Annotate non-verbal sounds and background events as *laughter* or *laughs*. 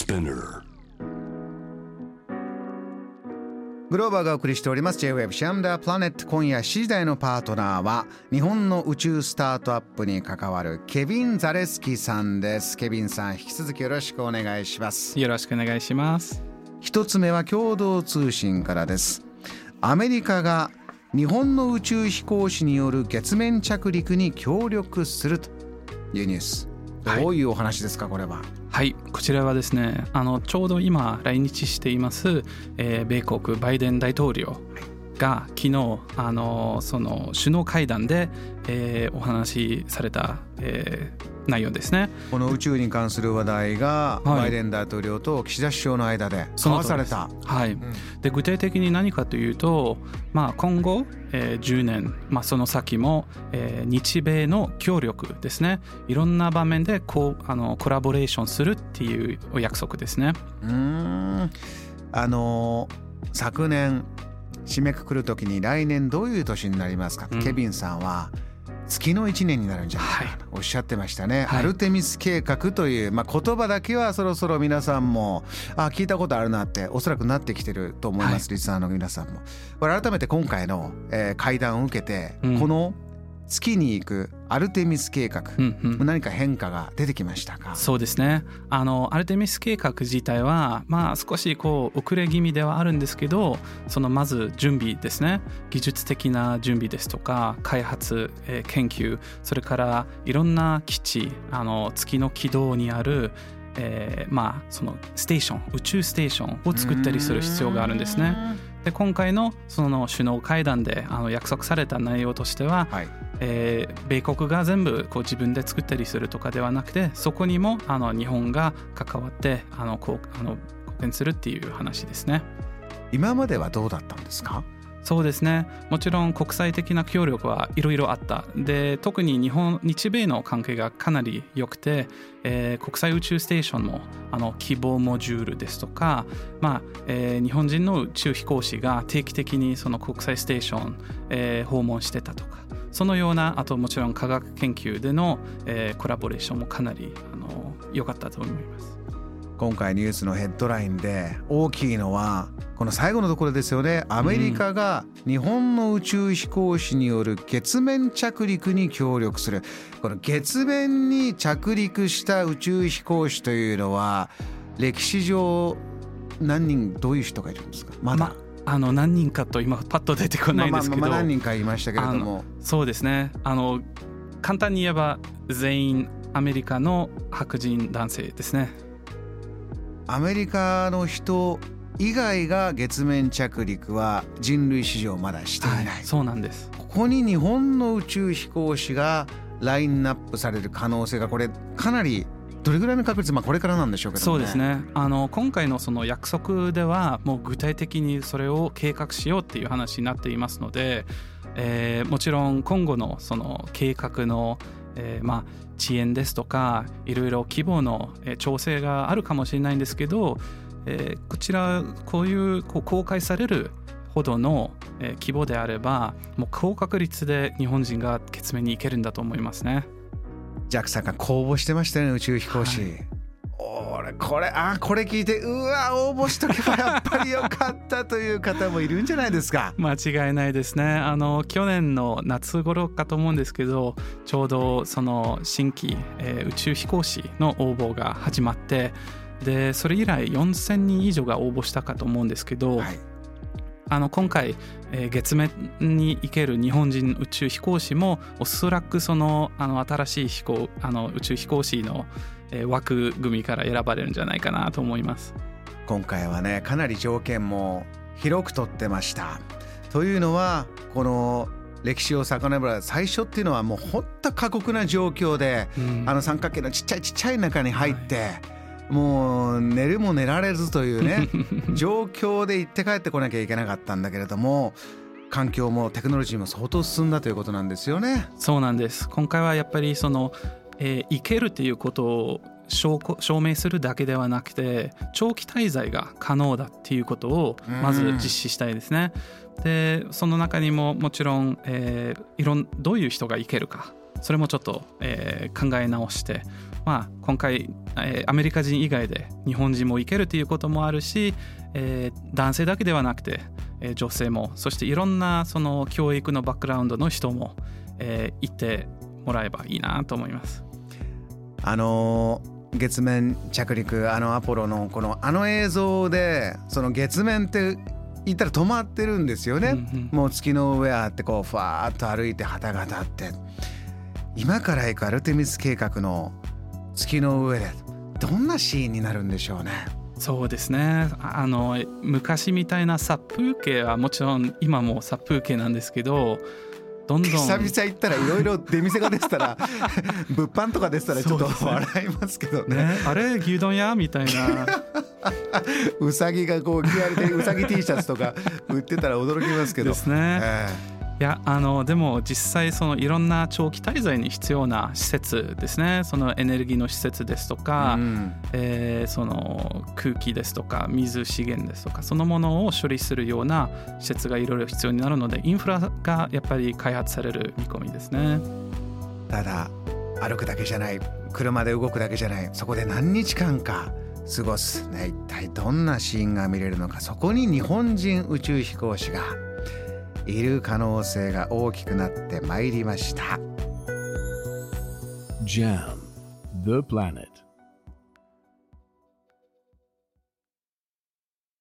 Spinner. グローバーがお送りしております。J-Web シャムダープラネット今夜7時台のパートナーは日本の宇宙スタートアップに関わるケビン・ザレスキさんです。ケビンさん引き続きよろしくお願いします。よろしくお願いします。一つ目は共同通信からです。アメリカが日本の宇宙飛行士による月面着陸に協力するというニュース。どういうお話ですか、これは？はいこちらはですねあのちょうど今来日しています、えー、米国バイデン大統領が昨日あのその首脳会談で、えー、お話しされた、えー、内容ですね。この宇宙に関する話題が、バイデン大統領と岸田首相の間で交わされた。はい、うん、で具体的に何かというと、まあ、今後、えー、10年、まあ、その先も、えー、日米の協力ですね。いろんな場面でこうあのコラボレーションするっていうお約束ですね。うん。あの昨年締めくくる時に来年どういう年になりますか、うん、ケビンさんは月の1年になるんじゃないかとおっしゃってましたね、はい、アルテミス計画という、まあ、言葉だけはそろそろ皆さんもあ聞いたことあるなっておそらくなってきてると思います、はい、リスナーの皆さんも。これ改めて今回の、えー、会談を受けて、うん、この月に行くアルテミス計画、うんうん、何か変化が出てきましたか？そうですね。あのアルテミス計画自体はまあ少しこう遅れ気味ではあるんですけどそのまず準備ですね。技術的な準備ですとか開発、えー、研究それからいろんな基地あの月の軌道にあるえー、まあそのステーション宇宙ステーションを作ったりする必要があるんですね。で今回のその首脳会談であの約束された内容としては、はい、えー、米国が全部こう自分で作ったりするとかではなくてそこにもあの日本が関わってあのこうあの貢献するっていう話ですね。今まではどうだったんですか？そうですね。もちろん国際的な協力はいろいろあった。で特に日本日米の関係がかなり良くて、えー、国際宇宙ステーションもあの希望モジュールですとか、まあえー、日本人の宇宙飛行士が定期的にその国際ステーション、えー、訪問してたとかそのようなあともちろん科学研究での、えー、コラボレーションもかなり良かったと思います。今回ニュースのヘッドラインで大きいのはこの最後のところですよね。アメリカが日本の宇宙飛行士による月面着陸に協力する。この月面に着陸した宇宙飛行士というのは歴史上何人どういう人がいるんですか？まだ、まあの何人かと今パッと出てこないですけど、まあ、まあ何人かいましたけれども。そうですね。あの簡単に言えば全員アメリカの白人男性ですね。アメリカの人以外が月面着陸は人類史上まだしていない、はい、そうなんです。ここに日本の宇宙飛行士がラインナップされる可能性がこれかなりどれぐらいの確率、まあ、これからなんでしょうけど、ね、そうですねあの今回のその約束ではもう具体的にそれを計画しようっていう話になっていますので、えー、もちろん今後のその計画のえー、まあ遅延ですとかいろいろ規模の調整があるかもしれないんですけど、えー、こちらこういうこう公開されるほどの、えー、規模であればもう高確率で日本人が月面に行けるんだと思いますね。JAXA が公募してましたね宇宙飛行士。はい。俺これあこれ聞いてうわ応募しとけばやっぱりよかったという方もいるんじゃないですか。*laughs* 間違いないですね。あの去年の夏頃かと思うんですけどちょうどその新規、えー、宇宙飛行士の応募が始まってでそれ以来4000人以上が応募したかと思うんですけど、はいあの今回、えー、月面に行ける日本人宇宙飛行士もおそらくそのあの新しい飛行あの宇宙飛行士の枠組みから選ばれるんじゃないかなと思います。今回はねかなり条件も広くとってました。というのはこの歴史を遡る最初っていうのはもうほんと過酷な状況で、うん、あの三角形のちっちゃいちっちゃい中に入って、はい、もう寝るも寝られずというね *laughs* 状況で行って帰ってこなきゃいけなかったんだけれども環境もテクノロジーも相当進んだということなんですよね。そうなんです今回はやっぱりそのえー、行けるっていうことを証証明するだけではなくて長期滞在が可能だっていうことをまず実施したいですね。でその中にももちろん、えー、いろんどういう人が行けるかそれもちょっと、えー、考え直して、まあ、今回、えー、アメリカ人以外で日本人も行けるということもあるし、えー、男性だけではなくて、えー、女性もそしていろんなその教育のバックグラウンドの人も、えー、行ってもらえばいいなと思います。あの月面着陸あのアポロのこのあの映像でその月面って言ったら止まってるんですよね、うんうん、もう月の上あってこうふわーっと歩いて旗が立って今から行くアルテミス計画の月の上でどんなシーンになるんでしょうね。そうですね。あの昔みたいな殺風景はもちろん今も殺風景なんですけどどんどん久々行ったらいろいろ出店が出てたら *laughs* 物販とか出てたらちょっと笑いますけどね、ね、あれ牛丼屋みたいな。*laughs* うさぎがこう着られてうさぎ T シャツとか売ってたら驚きますけど。ですね、えーいやあのでも実際そのいろんな長期滞在に必要な施設ですね。そのエネルギーの施設ですとか、うん、えー、その空気ですとか水資源ですとかそのものを処理するような施設がいろいろ必要になるのでインフラがやっぱり開発される見込みですね。ただ歩くだけじゃない車で動くだけじゃないそこで何日間か過ごす、ね、一体どんなシーンが見れるのか。そこに日本人宇宙飛行士がいる可能性が大きくなってまいりました。JAM The Planet